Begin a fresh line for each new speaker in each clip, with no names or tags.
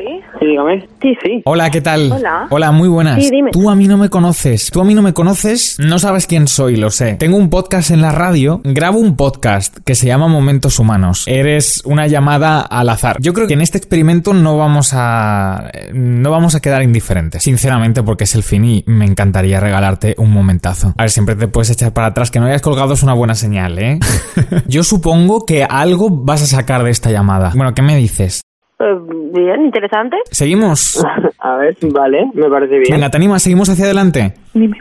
Sí.
Sí, dígame.
Sí, sí.
Hola, ¿qué tal?
Hola.
muy buenas.
Sí, dime.
Tú a mí no me conoces. Tú a mí no me conoces. No sabes quién soy, lo sé. Tengo un podcast en la radio. Grabo un podcast que se llama Momentos Humanos. Eres una llamada al azar. Yo creo que en este experimento no vamos a no vamos a quedar indiferentes. Sinceramente, porque es el fin y me encantaría regalarte un momentazo. A ver, siempre te puedes echar para atrás. Que no hayas colgado es una buena señal, ¿eh? Yo supongo que algo vas a sacar de esta llamada. Bueno, ¿qué me dices?
Eh, bien, interesante.
¿Seguimos?
A ver, vale, me parece bien.
Venga, te animas, seguimos hacia adelante.
Dime.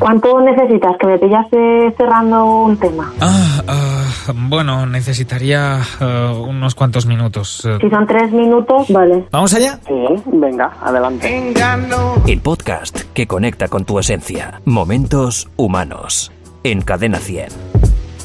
¿Cuánto necesitas? Que me pillaste cerrando un tema.
Ah, ah, bueno, necesitaría eh, unos cuantos minutos. eh.
Si son tres minutos, vale.
¿Vamos allá?
Sí, venga, adelante.
El podcast que conecta con tu esencia. Momentos humanos. En Cadena 100.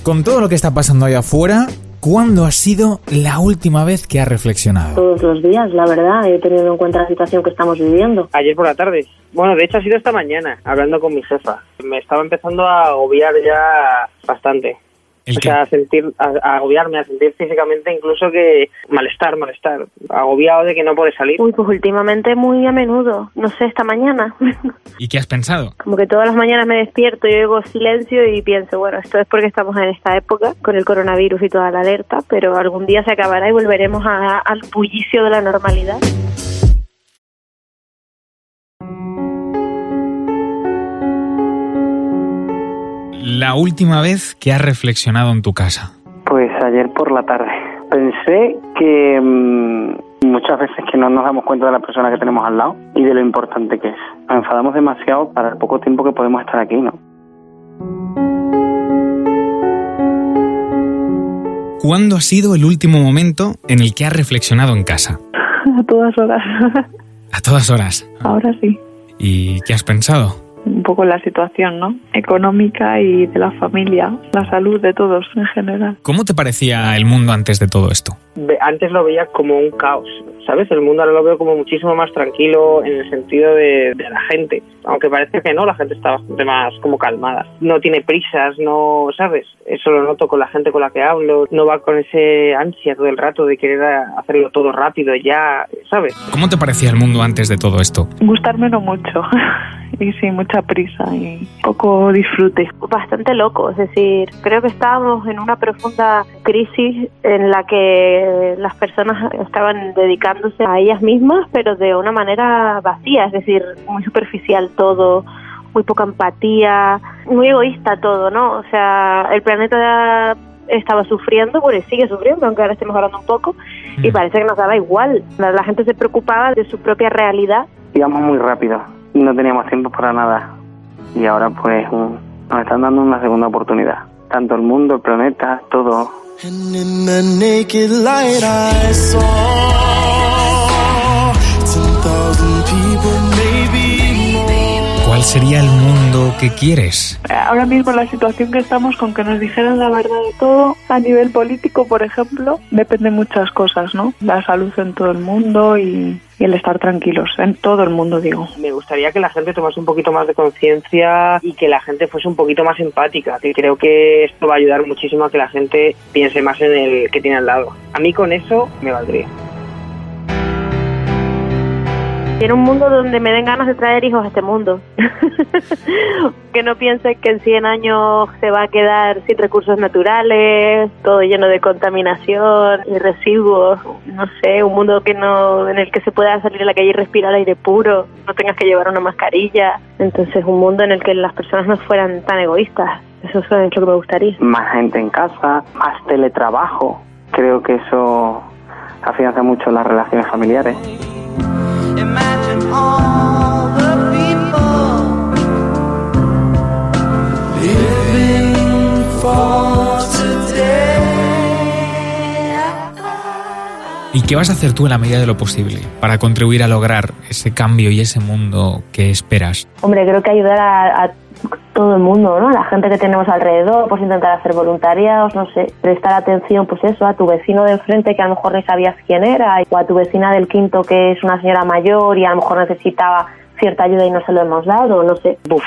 Con todo lo que está pasando allá afuera, ¿cuándo ha sido la última vez que has reflexionado?
Todos los días, la verdad, he tenido en cuenta la situación que estamos viviendo.
Ayer por la tarde. Bueno, de hecho ha sido esta mañana, hablando con mi jefa. Me estaba empezando a agobiar ya bastante.
¿El
o
qué?
sea, a sentir, a, a agobiarme, a sentir físicamente incluso que malestar, malestar. Agobiado de que no puede salir.
Uy, pues últimamente muy a menudo. No sé, esta mañana.
¿Y qué has pensado?
Como que todas las mañanas me despierto y oigo silencio y pienso, bueno, esto es porque estamos en esta época con el coronavirus y toda la alerta, pero algún día se acabará y volveremos a- al bullicio de la normalidad.
La última vez que has reflexionado en tu casa.
Pues ayer por la tarde. Pensé que mm, muchas veces que no nos damos cuenta de la persona que tenemos al lado y de lo importante que es. Nos enfadamos demasiado para el poco tiempo que podemos estar aquí, ¿no?
¿Cuándo ha sido el último momento en el que has reflexionado en casa?
A todas horas.
A todas horas.
Ahora sí.
¿Y qué has pensado?
Un poco la situación, ¿no? Económica y de la familia, la salud de todos en general.
¿Cómo te parecía el mundo antes de todo esto?
Antes lo veía como un caos, ¿sabes? El mundo ahora lo veo como muchísimo más tranquilo en el sentido de, de la gente. Aunque parece que no, la gente está bastante más como calmada. No tiene prisas, no, ¿sabes? Eso lo noto con la gente con la que hablo. No va con ese ansia todo el rato de querer hacerlo todo rápido ya, ¿sabes?
¿Cómo te parecía el mundo antes de todo esto?
Gustarme no mucho. y sí, mucha prisa y poco disfrute.
bastante loco, es decir, creo que estábamos en una profunda crisis en la que las personas estaban dedicándose a ellas mismas, pero de una manera vacía, es decir, muy superficial todo, muy poca empatía, muy egoísta todo, ¿no? O sea, el planeta estaba sufriendo, bueno, y sigue sufriendo, aunque ahora estemos hablando un poco, y parece que nos daba igual. La, la gente se preocupaba de su propia realidad
Íbamos muy rápido, no teníamos tiempo para nada. Y ahora pues mm, nos están dando una segunda oportunidad. Tanto el mundo, el planeta, todo.
¿Cuál sería el mundo que quieres?
Ahora mismo la situación que estamos con que nos dijeran la verdad de todo, a nivel político, por ejemplo, depende de muchas cosas, ¿no? La salud en todo el mundo y, y el estar tranquilos, en todo el mundo digo.
Me gustaría que la gente tomase un poquito más de conciencia y que la gente fuese un poquito más empática, que creo que esto va a ayudar muchísimo a que la gente piense más en el que tiene al lado. A mí con eso me valdría.
Quiero un mundo donde me den ganas de traer hijos a este mundo. que no piense que en 100 años se va a quedar sin recursos naturales, todo lleno de contaminación y residuos. No sé, un mundo que no en el que se pueda salir a la calle y respirar aire puro, no tengas que llevar una mascarilla. Entonces, un mundo en el que las personas no fueran tan egoístas. Eso es lo que me gustaría.
Más gente en casa, más teletrabajo. Creo que eso afianza mucho las relaciones familiares.
¿Y qué vas a hacer tú en la medida de lo posible para contribuir a lograr ese cambio y ese mundo que esperas?
Hombre, creo que ayudar a, a todo el mundo, ¿no? La gente que tenemos alrededor, pues intentar hacer voluntariados, no sé, prestar atención, pues eso, a tu vecino de enfrente que a lo mejor ni sabías quién era, o a tu vecina del quinto que es una señora mayor y a lo mejor necesitaba cierta ayuda y no se lo hemos dado, no sé.
Buf,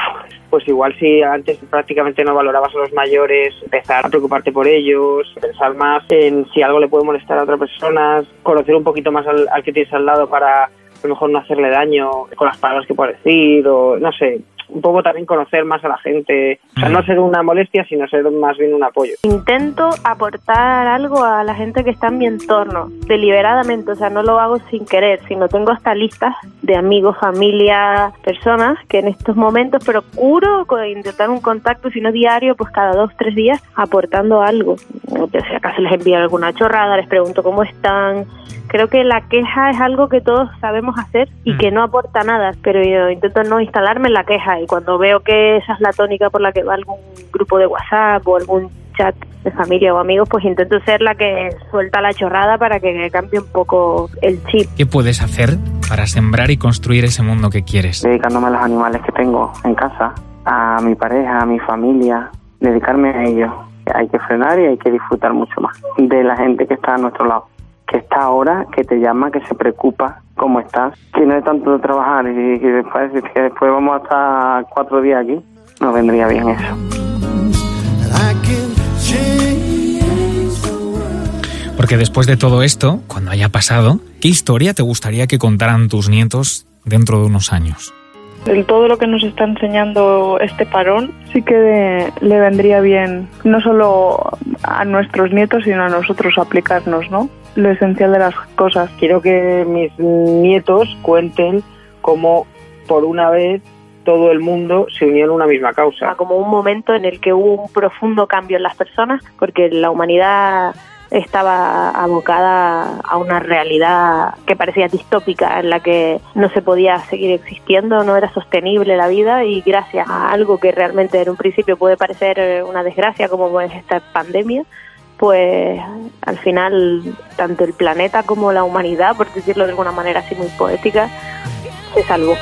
pues igual si antes prácticamente no valorabas a los mayores, empezar a preocuparte por ellos, pensar más en si algo le puede molestar a otra persona, conocer un poquito más al, que tienes al lado para a lo mejor no hacerle daño con las palabras que puede decir o no sé, un poco también conocer más a la gente, o sea, no ser una molestia, sino ser más bien un apoyo.
Intento aportar algo a la gente que está en mi entorno, deliberadamente, o sea, no lo hago sin querer, sino tengo hasta listas de amigos, familia, personas que en estos momentos procuro intentar un contacto, si no diario, pues cada dos, tres días, aportando algo. O si acaso les envío alguna chorrada, les pregunto cómo están. Creo que la queja es algo que todos sabemos hacer y
Mm.
que no aporta nada, pero yo intento no instalarme en la queja y cuando veo que esa es la tónica por la que va algún grupo de WhatsApp o algún chat de familia o amigos, pues intento ser la que suelta la chorrada para que cambie un poco el chip.
¿Qué puedes hacer para sembrar y construir ese mundo que quieres?
dedicándome a los animales que tengo en casa, a mi pareja, a mi familia, dedicarme a ellos. Hay que frenar y hay que disfrutar mucho más de la gente que está a nuestro lado, que está ahora, que te llama, que se preocupa cómo estás, que no es tanto de trabajar y que después, que después vamos a estar cuatro días aquí, nos vendría bien eso.
Porque después de todo esto, cuando haya pasado, ¿qué historia te gustaría que contaran tus nietos dentro de unos años?
El todo lo que nos está enseñando este parón sí que le vendría bien no solo a nuestros nietos sino a nosotros aplicarnos, ¿no? Lo esencial de las cosas.
Quiero que mis nietos cuenten cómo por una vez todo el mundo se unió en una misma causa.
como un momento en el que hubo un profundo cambio en las personas, porque la humanidad estaba abocada a una realidad que parecía distópica, en la que no se podía seguir existiendo, no era sostenible la vida y gracias a algo que realmente en un principio puede parecer eh, una desgracia como es esta pandemia, pues al final tanto el planeta como la humanidad, por decirlo de alguna manera así muy poética, se salvó.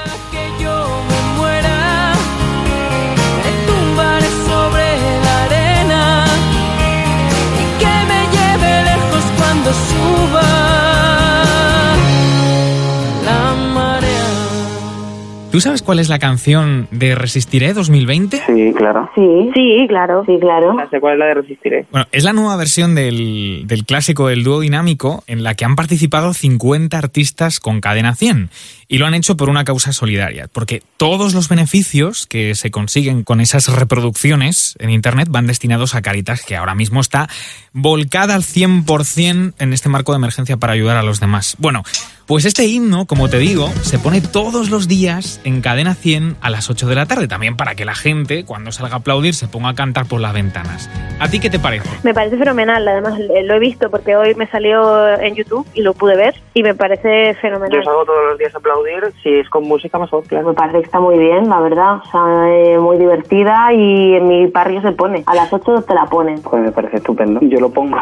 ¿Tú sabes cuál es la canción de Resistiré 2020?
Sí, claro.
Sí,
Sí, claro.
sí, claro.
Sé cuál es la de Resistiré.
Bueno, es la nueva versión del, del clásico del dúo dinámico en la que han participado 50 artistas con cadena 100 y lo han hecho por una causa solidaria, porque todos los beneficios que se consiguen con esas reproducciones en Internet van destinados a Caritas, que ahora mismo está volcada al 100% en este marco de emergencia para ayudar a los demás. Bueno, pues este himno, como te digo, se pone todos los días en cadena 100 a las 8 de la tarde, también para que la gente, cuando salga a aplaudir, se ponga a cantar por las ventanas. ¿A ti qué te parece?
Me parece fenomenal, además eh, lo he visto porque hoy me salió en YouTube y lo pude ver y me parece
Yo
fenomenal.
salgo todos los días a aplaudir, si es con música mejor, claro.
Me parece que está muy bien, la verdad. O sea, eh, muy divertida y en mi barrio se pone. A las 8 te la ponen.
Pues me parece estupendo. Yo lo pongo.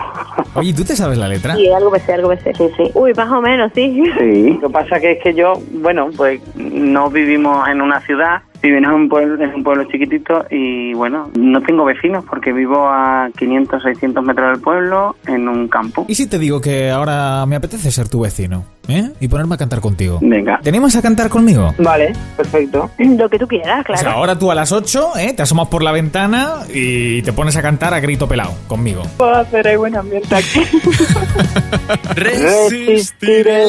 Oye, ¿tú te sabes la letra?
Y algo me sé, algo me sé.
Sí, sí.
Uy, más o menos, sí.
Sí. Lo que pasa que es que yo, bueno, pues no vivimos en una ciudad, vivimos en un pueblo, en un pueblo chiquitito y bueno, no tengo vecinos porque vivo a 500, 600 metros del pueblo en un campo.
¿Y si te digo que ahora me apetece ser tu vecino? ¿Eh? Y ponerme a cantar contigo.
Venga.
¿Te animas a cantar conmigo?
Vale, perfecto.
Lo que tú quieras,
O
claro.
sea, ahora tú a las 8, ¿eh? Te asomas por la ventana y te pones a cantar a grito pelado conmigo.
Puedo hacer ahí buen ambiente aquí.
Resistiré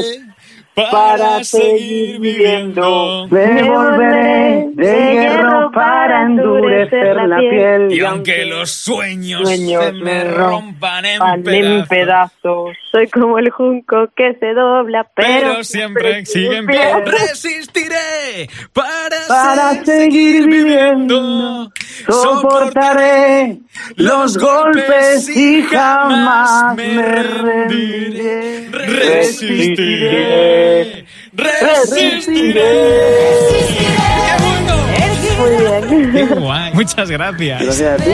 para seguir viviendo.
Me volveré de hierro para endurecer la piel.
Y aunque los sueños,
Sueños
se me rompan en pedazos.
Soy como el junco que se dobla, pero,
pero siempre sigue en pie. Resistiré para,
Para seguir viviendo, soportaré los golpes y jamás me rendiré.
Resistiré. Resistiré. ¡Qué bueno!
Muy bien.
¡Qué guay! Muchas gracias.
Gracias a ti.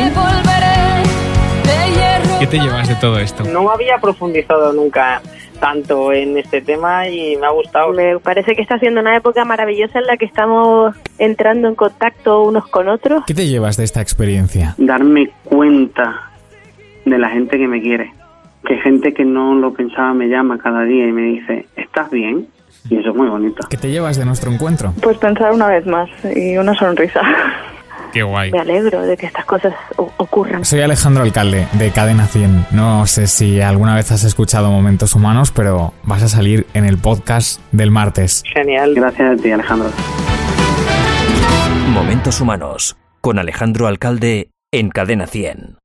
¿Qué te llevas de todo esto?
No había profundizado nunca tanto en este tema y me ha gustado.
Me parece que está siendo una época maravillosa en la que estamos entrando en contacto unos con otros.
¿Qué te llevas de esta experiencia?
Darme cuenta de la gente que me quiere. Que gente que no lo pensaba me llama cada día y me dice, ¿estás bien? Y eso es muy bonito.
¿Qué te llevas de nuestro encuentro?
Pues pensar una vez más y una sonrisa.
Qué guay.
Me alegro de que estas cosas ocurran.
Soy Alejandro Alcalde, de Cadena 100. No sé si alguna vez has escuchado Momentos Humanos, pero vas a salir en el podcast del martes.
Genial.
Gracias a ti, Alejandro.
Momentos Humanos con Alejandro Alcalde en Cadena 100.